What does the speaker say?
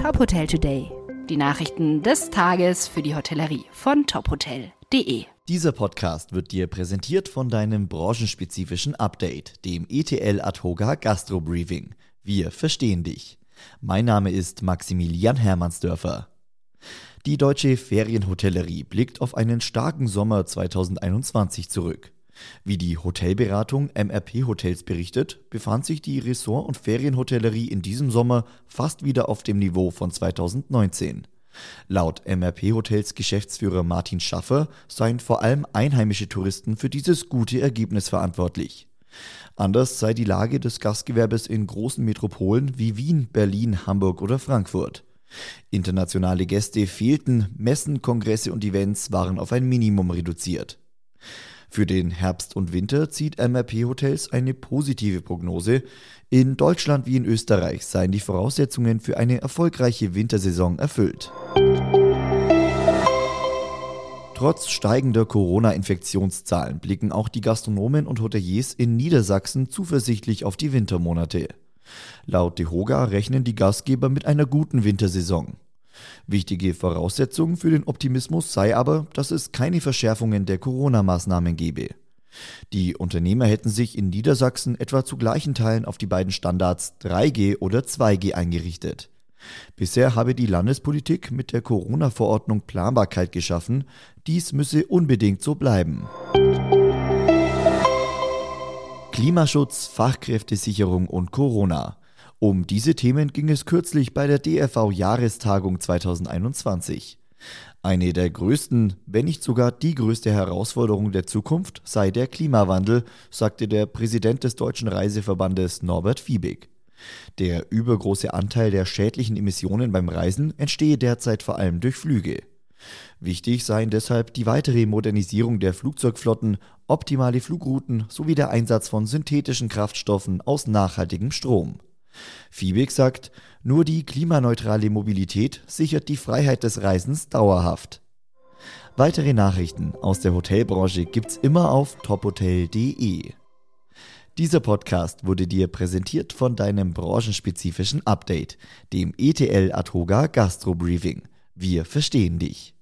Top Hotel Today. Die Nachrichten des Tages für die Hotellerie von tophotel.de. Dieser Podcast wird dir präsentiert von deinem branchenspezifischen Update, dem ETL Adhoga Gastro Briefing. Wir verstehen dich. Mein Name ist Maximilian Hermannsdörfer. Die deutsche Ferienhotellerie blickt auf einen starken Sommer 2021 zurück. Wie die Hotelberatung MRP Hotels berichtet, befand sich die Ressort- und Ferienhotellerie in diesem Sommer fast wieder auf dem Niveau von 2019. Laut MRP Hotels Geschäftsführer Martin Schaffer seien vor allem einheimische Touristen für dieses gute Ergebnis verantwortlich. Anders sei die Lage des Gastgewerbes in großen Metropolen wie Wien, Berlin, Hamburg oder Frankfurt. Internationale Gäste fehlten, Messen, Kongresse und Events waren auf ein Minimum reduziert. Für den Herbst und Winter zieht MRP Hotels eine positive Prognose. In Deutschland wie in Österreich seien die Voraussetzungen für eine erfolgreiche Wintersaison erfüllt. Trotz steigender Corona-Infektionszahlen blicken auch die Gastronomen und Hoteliers in Niedersachsen zuversichtlich auf die Wintermonate. Laut DeHoga rechnen die Gastgeber mit einer guten Wintersaison. Wichtige Voraussetzung für den Optimismus sei aber, dass es keine Verschärfungen der Corona-Maßnahmen gebe. Die Unternehmer hätten sich in Niedersachsen etwa zu gleichen Teilen auf die beiden Standards 3G oder 2G eingerichtet. Bisher habe die Landespolitik mit der Corona-Verordnung Planbarkeit geschaffen, dies müsse unbedingt so bleiben. Klimaschutz, Fachkräftesicherung und Corona. Um diese Themen ging es kürzlich bei der DRV-Jahrestagung 2021. Eine der größten, wenn nicht sogar die größte Herausforderung der Zukunft sei der Klimawandel, sagte der Präsident des Deutschen Reiseverbandes Norbert Fiebig. Der übergroße Anteil der schädlichen Emissionen beim Reisen entstehe derzeit vor allem durch Flüge. Wichtig seien deshalb die weitere Modernisierung der Flugzeugflotten, optimale Flugrouten sowie der Einsatz von synthetischen Kraftstoffen aus nachhaltigem Strom. Fiebig sagt, nur die klimaneutrale Mobilität sichert die Freiheit des Reisens dauerhaft. Weitere Nachrichten aus der Hotelbranche gibt's immer auf tophotel.de. Dieser Podcast wurde dir präsentiert von deinem branchenspezifischen Update, dem ETL Adhoga Gastro Briefing. Wir verstehen dich.